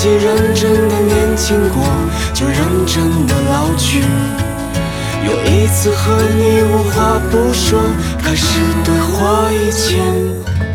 来不及认真的年轻过，就认真的老去。有一次和你无话不说，开始对话以前。